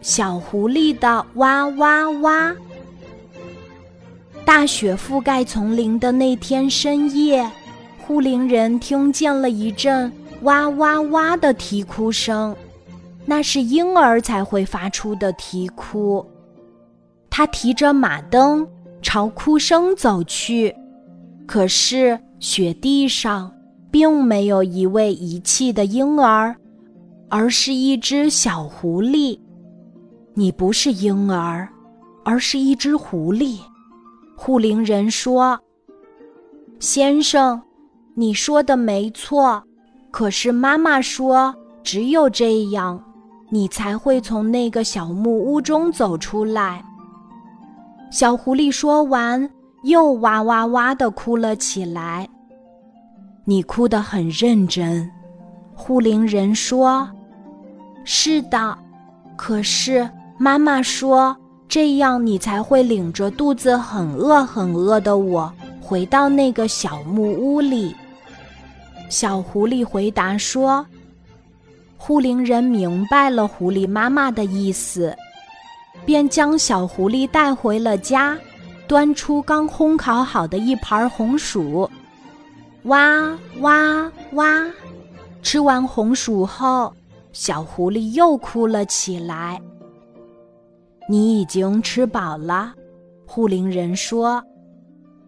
小狐狸的哇哇哇。大雪覆盖丛林的那天深夜，护林人听见了一阵哇哇哇的啼哭声，那是婴儿才会发出的啼哭。他提着马灯朝哭声走去，可是雪地上并没有一位遗弃的婴儿，而是一只小狐狸。你不是婴儿，而是一只狐狸。护林人说：“先生，你说的没错，可是妈妈说，只有这样，你才会从那个小木屋中走出来。”小狐狸说完，又哇哇哇的哭了起来。你哭得很认真，护林人说：“是的，可是妈妈说。”这样，你才会领着肚子很饿很饿的我回到那个小木屋里。小狐狸回答说：“护林人明白了狐狸妈妈的意思，便将小狐狸带回了家，端出刚烘烤好的一盘红薯。哇哇哇！吃完红薯后，小狐狸又哭了起来。”你已经吃饱了，护林人说：“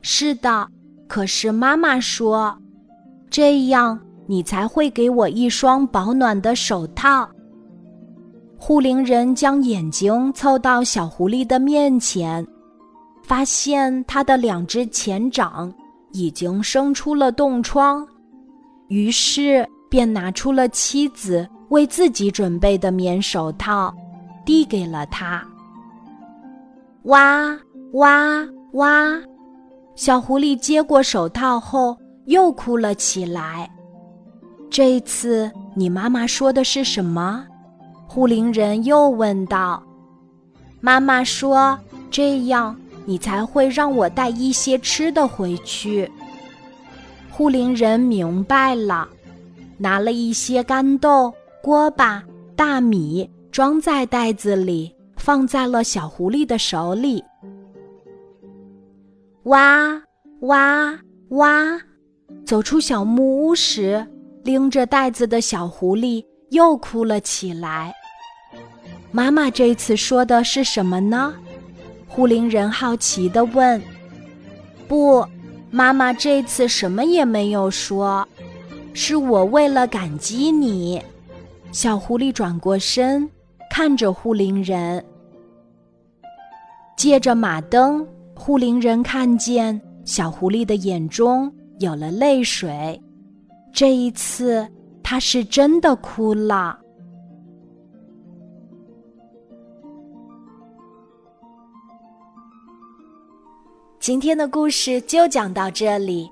是的，可是妈妈说，这样你才会给我一双保暖的手套。”护林人将眼睛凑到小狐狸的面前，发现它的两只前掌已经生出了冻疮，于是便拿出了妻子为自己准备的棉手套，递给了他。哇哇哇！小狐狸接过手套后又哭了起来。这次你妈妈说的是什么？护林人又问道。妈妈说：“这样你才会让我带一些吃的回去。”护林人明白了，拿了一些干豆、锅巴、大米，装在袋子里。放在了小狐狸的手里。哇哇哇！走出小木屋时，拎着袋子的小狐狸又哭了起来。妈妈这次说的是什么呢？护林人好奇地问。不，妈妈这次什么也没有说，是我为了感激你。小狐狸转过身，看着护林人。借着马灯，护林人看见小狐狸的眼中有了泪水。这一次，他是真的哭了。今天的故事就讲到这里，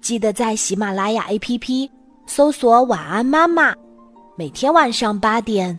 记得在喜马拉雅 APP 搜索“晚安妈妈”，每天晚上八点，